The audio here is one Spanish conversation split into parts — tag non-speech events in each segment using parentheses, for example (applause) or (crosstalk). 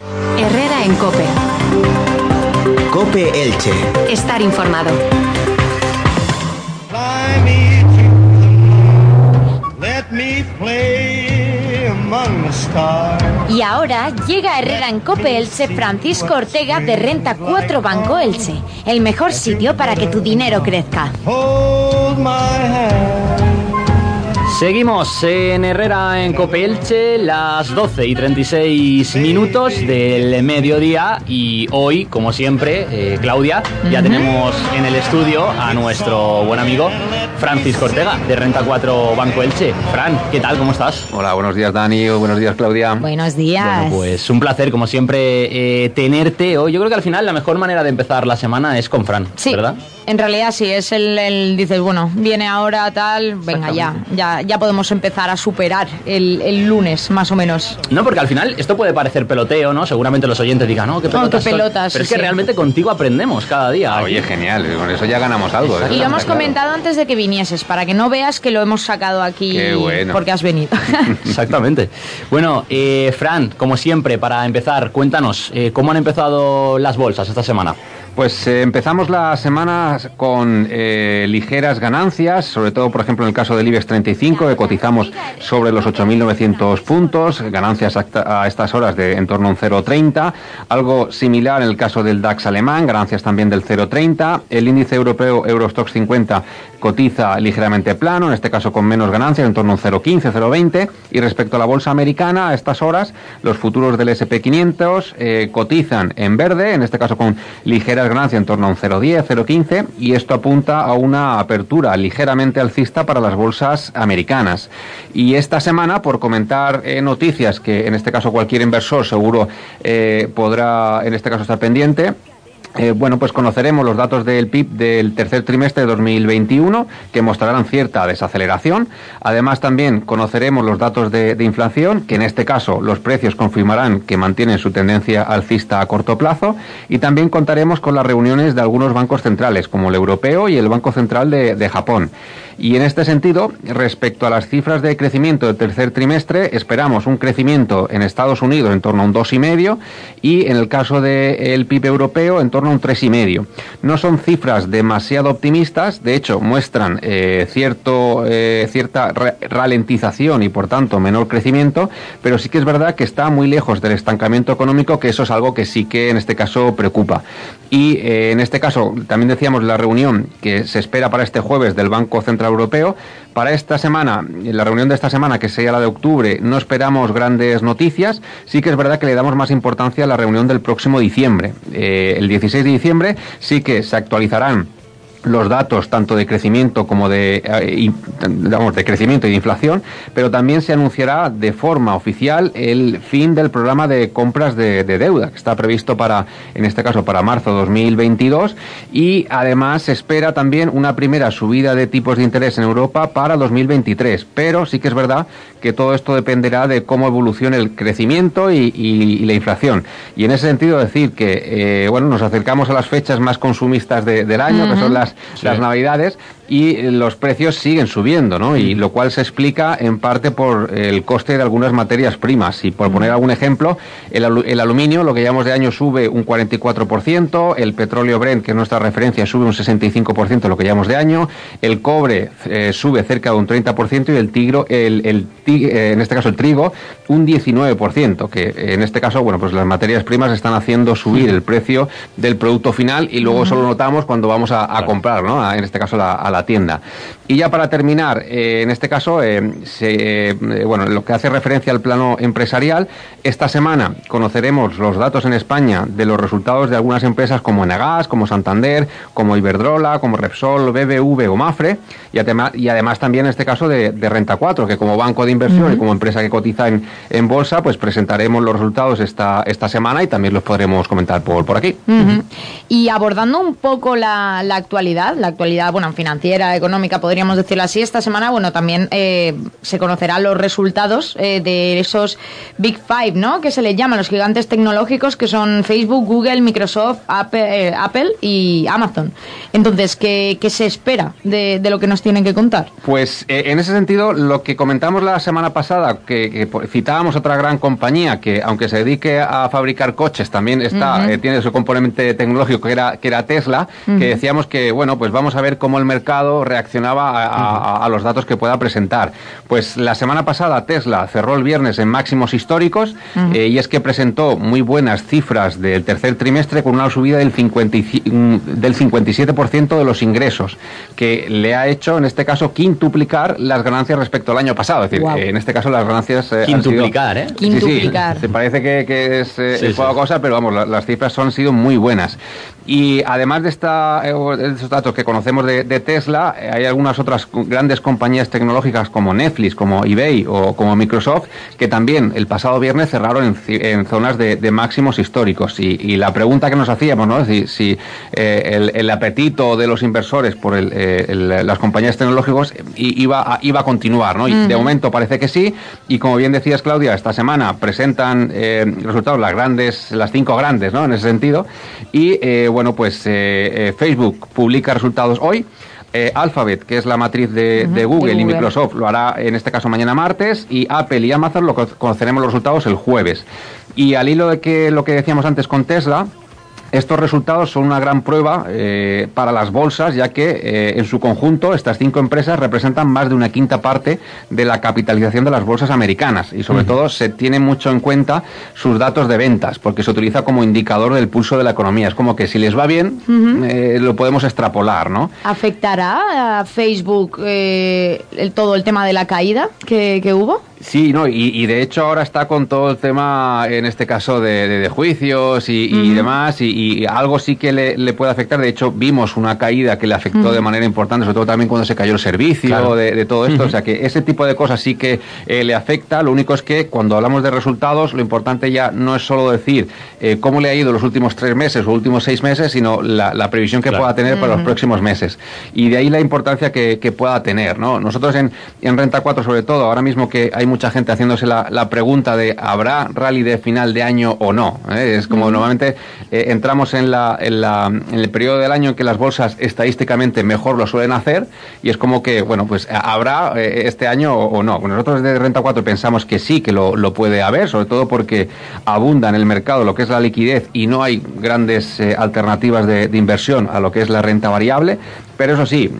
Herrera en Cope. Cope Elche. Estar informado. Y ahora llega Herrera en Cope Elche Francisco Ortega de Renta 4 Banco Elche, el mejor sitio para que tu dinero crezca. Seguimos en Herrera en Copelche, las 12 y 36 minutos del mediodía y hoy, como siempre, eh, Claudia, ya tenemos en el estudio a nuestro buen amigo Francisco Ortega de Renta 4 Banco Elche. Fran, ¿qué tal? ¿Cómo estás? Hola, buenos días Dani, buenos días Claudia. Buenos días. Bueno, pues un placer, como siempre, eh, tenerte hoy. Yo creo que al final la mejor manera de empezar la semana es con Fran, Sí, ¿verdad? En realidad sí, es el, el- dices, bueno, viene ahora tal, venga ya, ya, ya podemos empezar a superar el, el lunes, más o menos. No, porque al final esto puede parecer peloteo, ¿no? Seguramente los oyentes digan, no, qué pelotas. qué son". pelotas, Pero es que sí. realmente contigo aprendemos cada día. Ah, oye, genial, con eso ya ganamos algo. Y lo hemos claro. comentado antes de que vinieses, para que no veas que lo hemos sacado aquí Qué bueno. porque has venido. (laughs) Exactamente. Bueno, eh, Fran, como siempre, para empezar, cuéntanos, eh, ¿cómo han empezado las bolsas esta semana? Pues eh, empezamos la semana con eh, ligeras ganancias, sobre todo, por ejemplo, en el caso del IBEX 35, que cotizamos sobre los 8.900 puntos, ganancias a estas horas de en torno a un 0,30. Algo similar en el caso del DAX alemán, ganancias también del 0,30. El índice europeo Eurostox 50 cotiza ligeramente plano, en este caso con menos ganancias, en torno a un 0,15, 0,20. Y respecto a la bolsa americana, a estas horas, los futuros del SP500 eh, cotizan en verde, en este caso con ligeras ganancias en torno a un 0,10, 0,15, y esto apunta a una apertura ligeramente alcista para las bolsas americanas. Y esta semana, por comentar eh, noticias que en este caso cualquier inversor seguro eh, podrá, en este caso, estar pendiente, eh, bueno, pues conoceremos los datos del PIB del tercer trimestre de 2021 que mostrarán cierta desaceleración. Además, también conoceremos los datos de, inflación, que en este caso los precios confirmarán que mantienen su tendencia alcista a corto plazo. Y también contaremos con las reuniones de algunos bancos centrales, como el europeo y el Banco Central de, de Japón. Y en este sentido, respecto a las cifras de crecimiento del tercer trimestre, esperamos un crecimiento en Estados Unidos en torno a un 2,5 y en el caso del PIB europeo en torno un 3,5. No son cifras demasiado optimistas, de hecho muestran eh, cierto, eh, cierta ra- ralentización y por tanto menor crecimiento, pero sí que es verdad que está muy lejos del estancamiento económico, que eso es algo que sí que en este caso preocupa. Y eh, en este caso también decíamos la reunión que se espera para este jueves del Banco Central Europeo. Para esta semana, en la reunión de esta semana, que sería la de octubre, no esperamos grandes noticias. Sí que es verdad que le damos más importancia a la reunión del próximo diciembre. Eh, el 16 de diciembre sí que se actualizarán los datos tanto de crecimiento como de, eh, digamos, de crecimiento y de inflación, pero también se anunciará de forma oficial el fin del programa de compras de, de deuda, que está previsto para, en este caso, para marzo 2022, y además se espera también una primera subida de tipos de interés en Europa para 2023, pero sí que es verdad que todo esto dependerá de cómo evolucione el crecimiento y, y- y la inflación. Y en ese sentido decir que, eh, bueno, nos acercamos a las fechas más consumistas de- del año, que son las, las navidades, y los precios siguen subiendo, ¿no? Y lo cual se explica en parte por el coste de algunas materias primas. Y por poner algún ejemplo, el, alu- el aluminio, lo que llamamos de año, sube un 44%, el petróleo Brent, que es nuestra referencia, sube un 65%, lo que llamamos de año, el cobre eh, sube cerca de un 30% y el tigro, el, el eh, en este caso el trigo, un 19%, que en este caso, bueno, pues las materias primas están haciendo subir el precio del producto final y luego eso lo notamos cuando vamos a, a comprar, ¿no? A- en este caso la- a la la tienda. Y ya para terminar, eh, en este caso, se, bueno, lo que hace referencia al plano empresarial, esta semana conoceremos los datos en España de los resultados de algunas empresas como Enagas, como Santander, como Iberdrola, como Repsol, BBV o Mafre, y además, y además también en este caso de, Renta 4, que como banco de inversión y como empresa que cotiza en, en bolsa, pues presentaremos los resultados esta, esta semana y también los podremos comentar por, por aquí. Y abordando un poco la, la, actualidad, la actualidad, bueno, financiera, económica, podríamos decirlo así, esta semana, bueno, también eh, se conocerán los resultados eh, de esos Big Five, ¿no? Que se les llaman los gigantes tecnológicos, que son Facebook, Google, Microsoft, Apple, eh, Apple y Amazon. Entonces, ¿qué, qué se espera de, de, lo que nos tienen que contar? Pues en ese sentido, lo que comentamos la semana pasada, que, que citábamos otra gran compañía que, aunque se dedique a fabricar coches, también está, tiene su componente tecnológico que era, que era Tesla, que decíamos que, bueno, pues vamos a ver cómo el mercado reaccionaba a, los datos que pueda presentar. Pues la semana pasada Tesla cerró el viernes en máximos históricos eh, y es que presentó muy buenas cifras del tercer trimestre con una subida del, 50, mm, del 57% de los ingresos, que le ha hecho, en este caso, quintuplicar las ganancias respecto al año pasado. Es decir, en este caso las ganancias... Eh, quintuplicar, ¿eh? Quintuplicar. se parece que, que es eh, poca cosa, pero vamos, las cifras han sido muy buenas. Y además de, esta, eh, de estos datos que conocemos de, Tesla, eh, hay algunas otras grandes compañías tecnológicas como Netflix, como eBay o como Microsoft, que también el pasado viernes cerraron en, zonas de, máximos históricos. Y, la pregunta que nos hacíamos, ¿no? Si, si el, apetito de los inversores por las compañías tecnológicas iba a, iba a continuar, ¿no? Y de momento parece que sí. Y como bien decías, Claudia, esta semana presentan resultados las grandes, las cinco grandes, ¿no? En ese sentido. Y eh, bueno, pues eh, eh, Facebook publica resultados hoy. Alphabet, que es la matriz de, Google, y Microsoft, lo hará en este caso mañana martes, y Apple y Amazon lo conoceremos los resultados el jueves. Y al hilo de que lo que decíamos antes con Tesla, estos resultados son una gran prueba eh, para las bolsas, ya que eh, en su conjunto estas cinco empresas representan más de una quinta parte de la capitalización de las bolsas americanas y sobre todo se tiene mucho en cuenta sus datos de ventas, porque se utiliza como indicador del pulso de la economía. Es como que si les va bien, eh, lo podemos extrapolar, ¿no? ¿Afectará a Facebook el, todo el tema de la caída que, que hubo? Sí, no, y, de hecho ahora está con todo el tema, en este caso, de, juicios y, demás, y, algo sí que le, puede afectar. De hecho, vimos una caída que le afectó de manera importante, sobre todo también cuando se cayó el servicio de, todo esto. O sea que ese tipo de cosas sí que eh, le afecta. Lo único es que cuando hablamos de resultados, lo importante ya no es solo decir eh, cómo le ha ido los últimos tres meses o últimos seis meses, sino la, previsión que pueda tener para los próximos meses. Y de ahí la importancia que, pueda tener. ¿no? Nosotros en, en Renta 4, sobre todo, ahora mismo que hay mucha gente haciéndose la, pregunta de ¿habrá rally de final de año o no? ¿eh? Es como normalmente eh, entramos en, la, en, la, en, el periodo del año en que las bolsas estadísticamente mejor lo suelen hacer y es como que, bueno, pues habrá eh, este año o, no. Nosotros desde Renta 4 pensamos que sí, que lo, lo, puede haber, sobre todo porque abunda en el mercado lo que es la liquidez y no hay grandes alternativas de, de inversión a lo que es la renta variable. Pero eso sí,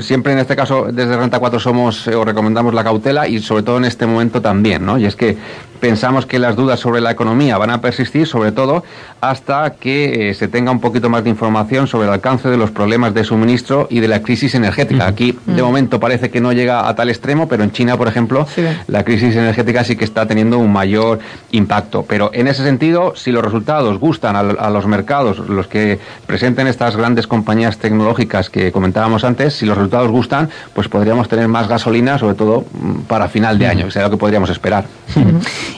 siempre en este caso desde Renta 4 somos o recomendamos la cautela y sobre todo en este momento también, ¿no? Y es que pensamos que las dudas sobre la economía van a persistir, sobre todo hasta que eh, se tenga un poquito más de información sobre el alcance de los problemas de suministro y de la crisis energética. Aquí, de momento, parece que no llega a tal extremo, pero en China, por ejemplo, la crisis energética sí que está teniendo un mayor impacto. Pero en ese sentido, si los resultados gustan a, los mercados, los que presenten estas grandes compañías tecnológicas que comentábamos antes, si los resultados gustan, pues podríamos tener más gasolina, sobre todo mm, para final de año, que será lo que podríamos esperar.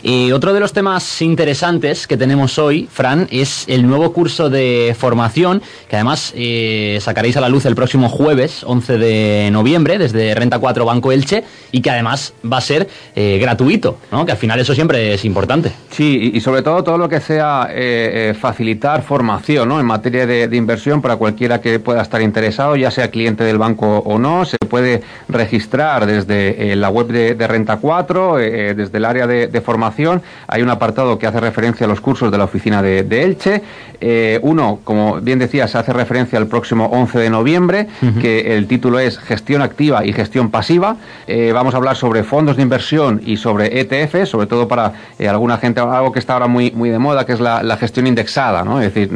Y otro de los temas interesantes que tenemos hoy, Fran, es el nuevo curso de formación que además eh, sacaréis a la luz el próximo jueves, 11 de noviembre, desde Renta 4 Banco Elche, y que además va a ser eh, gratuito, ¿no? que al final eso siempre es importante. Sí, y sobre todo todo lo que sea eh, facilitar formación ¿no? en materia de, inversión para cualquiera que pueda estar interesado, ya sea cliente del banco o no, se puede registrar desde la web de, Renta 4, desde el área de, de formación hay un apartado que hace referencia a los cursos de la oficina de, Elche. Eh, uno, como bien decía, se hace referencia al próximo 11 de noviembre, que el título es Gestión activa y gestión pasiva. Eh, vamos a hablar sobre fondos de inversión y sobre ETF, sobre todo para eh, alguna gente, algo que está ahora muy, muy de moda, que es la, gestión indexada. ¿no? Es decir,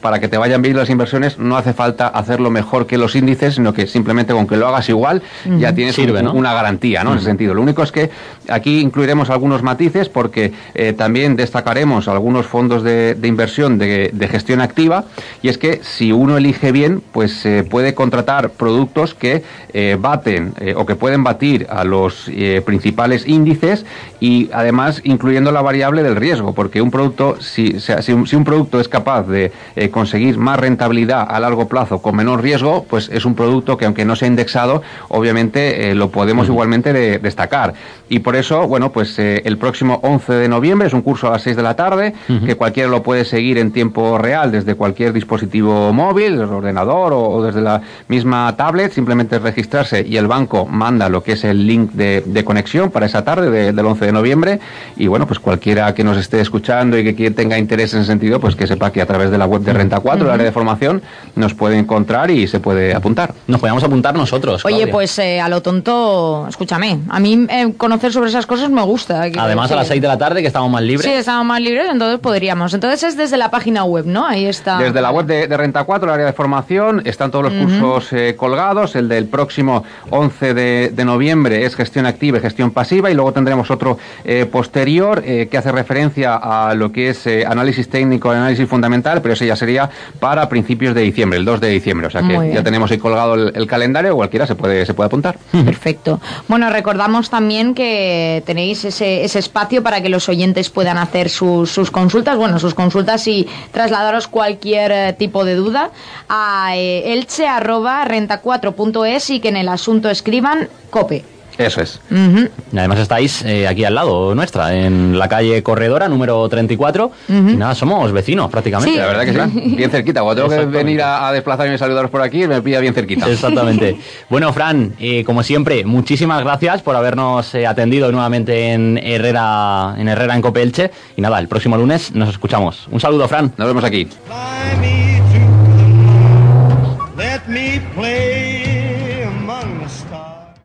para que te vayan bien las inversiones no hace falta hacerlo mejor que que los índices, sino que simplemente con que lo hagas igual ya tienes una garantía, ¿no? En ese sentido. Lo único es que aquí incluiremos algunos matices porque eh, también destacaremos algunos fondos de, inversión de, gestión activa y es que si uno elige bien, pues se puede contratar productos que eh, baten o que pueden batir a los principales índices y además incluyendo la variable del riesgo, porque un producto, si, si, un, producto es capaz de eh, conseguir más rentabilidad a largo plazo con menor riesgo, pues es un producto que aunque no sea indexado, obviamente eh, lo podemos igualmente destacar. Y por eso, bueno, pues eh, el próximo 11 de noviembre es un curso a las 6 de la tarde, que cualquiera lo puede seguir en tiempo real desde cualquier dispositivo móvil, el ordenador o, desde la misma tablet, simplemente registrarse y el banco manda lo que es el link de, conexión para esa tarde del 11 de noviembre. Y bueno, pues cualquiera que nos esté escuchando y que tenga interés en ese sentido, pues que sepa que a través de la web de Renta 4, el área de formación, nos puede encontrar y se puede apuntar. Nos podemos apuntar nosotros. Oye, pues eh, a lo tonto, escúchame, a mí eh, conocer sobre esas cosas me gusta. Además, a las 6 de la tarde, que estamos más libres. Sí, estamos más libres, entonces podríamos. Entonces es desde la página web, ¿no? Ahí está. Desde la web de, Renta 4, el área de formación, están todos los cursos eh, colgados. El del próximo 11 de, de, noviembre es gestión activa y gestión pasiva, y luego tendremos otro posterior que hace referencia a lo que es eh, análisis técnico, análisis fundamental, pero ese ya sería para principios de diciembre, el 2 de diciembre. O sea que ya tenemos ahí colgado el, calendario, cualquiera se puede, se puede apuntar. Perfecto. Bueno, recordamos también que tenéis ese, ese espacio para que los oyentes puedan hacer sus, sus consultas, bueno, sus consultas y trasladaros cualquier eh, tipo de duda a eh, elche.renta4.es y que en el asunto escriban COPE. Eso es. Uh. Además estáis eh, aquí al lado nuestra, en la calle Corredora, número 34. Uh -huh. y nada, somos vecinos prácticamente. Sí. La verdad que sí, (laughs) bien cerquita. Cuando tengo que venir a, a, desplazarme y saludaros por aquí, me pilla bien cerquita. Exactamente. (laughs) Bueno, Fran, eh, como siempre, muchísimas gracias por habernos eh, atendido nuevamente en Herrera, en Herrera en Copelche. Y nada, el próximo lunes nos escuchamos. Un saludo, Fran. Nos vemos aquí. Let me play.